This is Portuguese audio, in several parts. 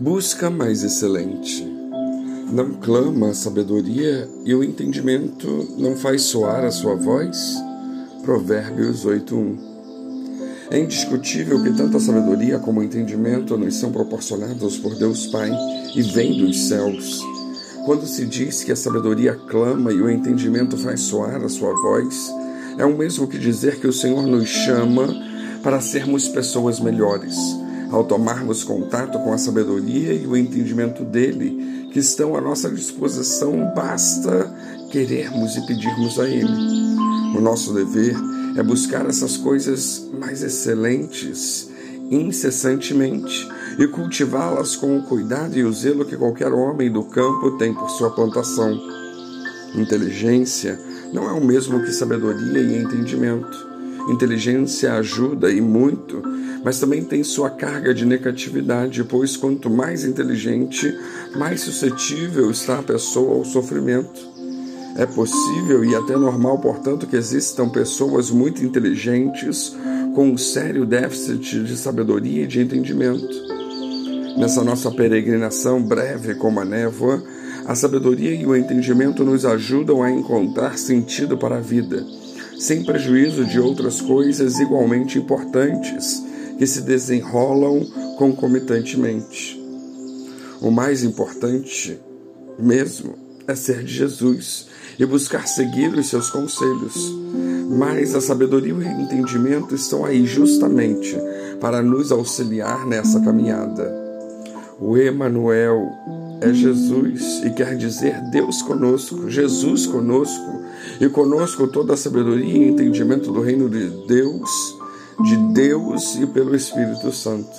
Busca mais excelente. Não clama a sabedoria e o entendimento não faz soar a sua voz? Provérbios 8:1. É indiscutível que tanto a sabedoria como o entendimento nos são proporcionados por Deus Pai e vêm dos céus. Quando se diz que a sabedoria clama e o entendimento faz soar a sua voz, é o mesmo que dizer que o Senhor nos chama para sermos pessoas melhores ao tomarmos contato com a sabedoria e o entendimento dele, que estão à nossa disposição, basta querermos e pedirmos a ele. O nosso dever é buscar essas coisas mais excelentes incessantemente e cultivá-las com o cuidado e o zelo que qualquer homem do campo tem por sua plantação. Inteligência não é o mesmo que sabedoria e entendimento. Inteligência ajuda e muito, mas também tem sua carga de negatividade, pois quanto mais inteligente, mais suscetível está a pessoa ao sofrimento. É possível e até normal, portanto, que existam pessoas muito inteligentes com um sério déficit de sabedoria e de entendimento. Nessa nossa peregrinação breve como a névoa, a sabedoria e o entendimento nos ajudam a encontrar sentido para a vida sem prejuízo de outras coisas igualmente importantes que se desenrolam concomitantemente. O mais importante mesmo é ser de Jesus e buscar seguir os seus conselhos. Mas a sabedoria e o entendimento estão aí justamente para nos auxiliar nessa caminhada. O Emanuel é Jesus e quer dizer Deus conosco, Jesus conosco, e conosco toda a sabedoria e entendimento do reino de Deus, de Deus e pelo Espírito Santo.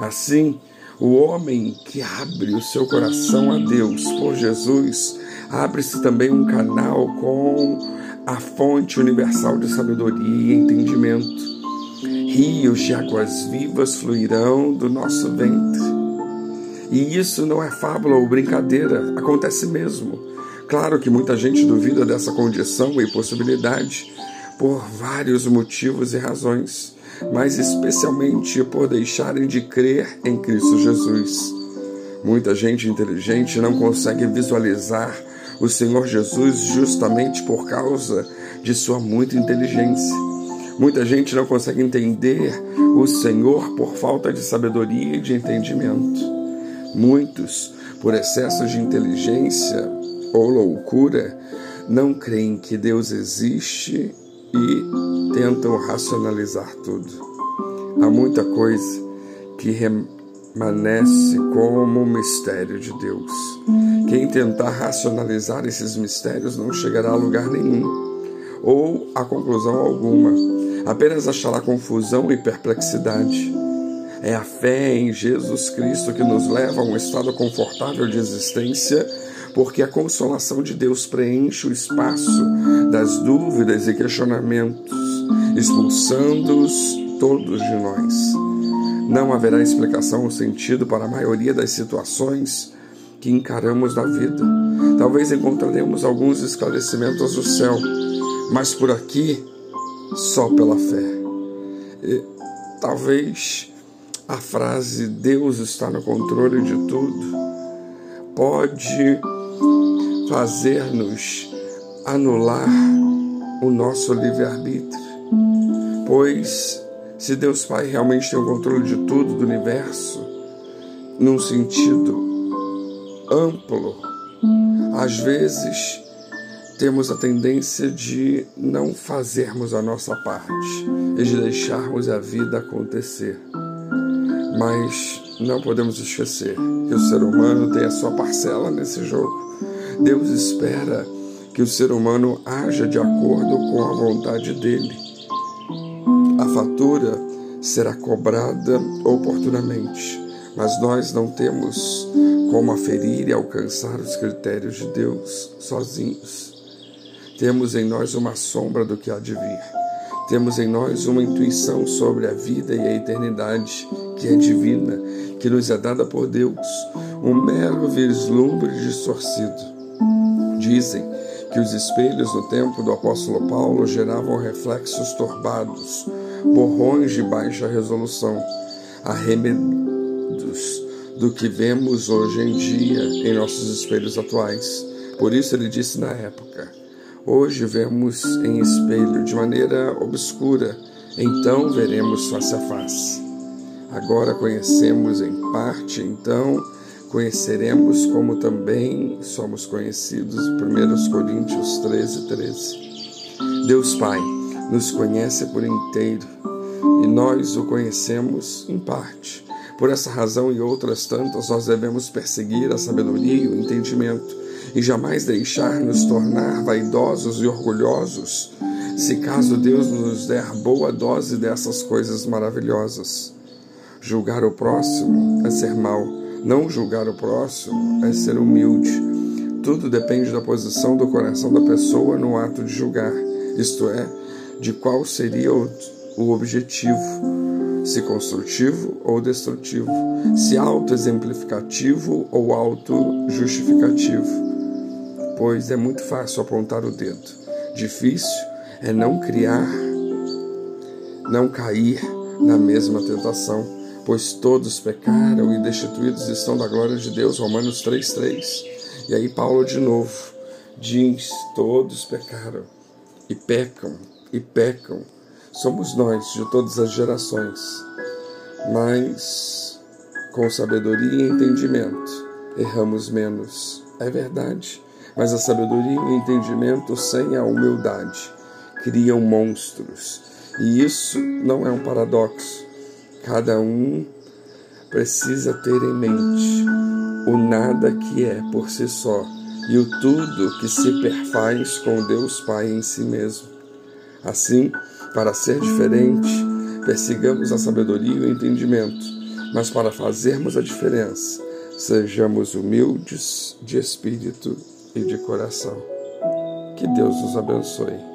Assim, o homem que abre o seu coração a Deus por Jesus, abre-se também um canal com a fonte universal de sabedoria e entendimento. Rios de águas vivas fluirão do nosso ventre e isso não é fábula ou brincadeira, acontece mesmo. Claro que muita gente duvida dessa condição e possibilidade por vários motivos e razões, mas especialmente por deixarem de crer em Cristo Jesus. Muita gente inteligente não consegue visualizar o Senhor Jesus justamente por causa de sua muita inteligência. Muita gente não consegue entender o Senhor por falta de sabedoria e de entendimento. Muitos, por excesso de inteligência ou loucura, não creem que Deus existe e tentam racionalizar tudo. Há muita coisa que permanece como um mistério de Deus. Quem tentar racionalizar esses mistérios não chegará a lugar nenhum ou a conclusão alguma, apenas achará confusão e perplexidade. É a fé em Jesus Cristo que nos leva a um estado confortável de existência, porque a consolação de Deus preenche o espaço das dúvidas e questionamentos, expulsando-os todos de nós. Não haverá explicação ou sentido para a maioria das situações que encaramos na vida. Talvez encontraremos alguns esclarecimentos do céu, mas por aqui só pela fé. E, talvez a frase Deus está no controle de tudo pode fazer-nos anular o nosso livre-arbítrio. Pois, se Deus Pai realmente tem o controle de tudo do universo, num sentido amplo, às vezes temos a tendência de não fazermos a nossa parte e de deixarmos a vida acontecer. Mas não podemos esquecer que o ser humano tem a sua parcela nesse jogo. Deus espera que o ser humano haja de acordo com a vontade dele. A fatura será cobrada oportunamente, mas nós não temos como aferir e alcançar os critérios de Deus sozinhos. Temos em nós uma sombra do que há de vir. Temos em nós uma intuição sobre a vida e a eternidade que é divina, que nos é dada por Deus, um mero vislumbre distorcido. Dizem que os espelhos no tempo do apóstolo Paulo geravam reflexos turbados, borrões de baixa resolução, arremedos do que vemos hoje em dia em nossos espelhos atuais. Por isso ele disse na época: Hoje vemos em espelho de maneira obscura, então veremos face a face. Agora conhecemos em parte, então conheceremos como também somos conhecidos. 1 Coríntios 13, 13. Deus Pai nos conhece por inteiro e nós o conhecemos em parte. Por essa razão e outras tantas, nós devemos perseguir a sabedoria e o entendimento e jamais deixar nos tornar vaidosos e orgulhosos, se caso Deus nos der boa dose dessas coisas maravilhosas. Julgar o próximo é ser mau não julgar o próximo é ser humilde. Tudo depende da posição do coração da pessoa no ato de julgar, isto é, de qual seria o objetivo, se construtivo ou destrutivo, se auto-exemplificativo ou auto-justificativo. Pois é muito fácil apontar o dedo, difícil é não criar, não cair na mesma tentação pois todos pecaram e destituídos estão da glória de Deus. Romanos 3,3. E aí Paulo de novo diz: todos pecaram e pecam e pecam. Somos nós de todas as gerações, mas com sabedoria e entendimento erramos menos. É verdade, mas a sabedoria e o entendimento sem a humildade criam monstros. E isso não é um paradoxo. Cada um precisa ter em mente o nada que é por si só e o tudo que se perfaz com Deus Pai em si mesmo. Assim, para ser diferente, persigamos a sabedoria e o entendimento, mas para fazermos a diferença, sejamos humildes de espírito e de coração. Que Deus nos abençoe.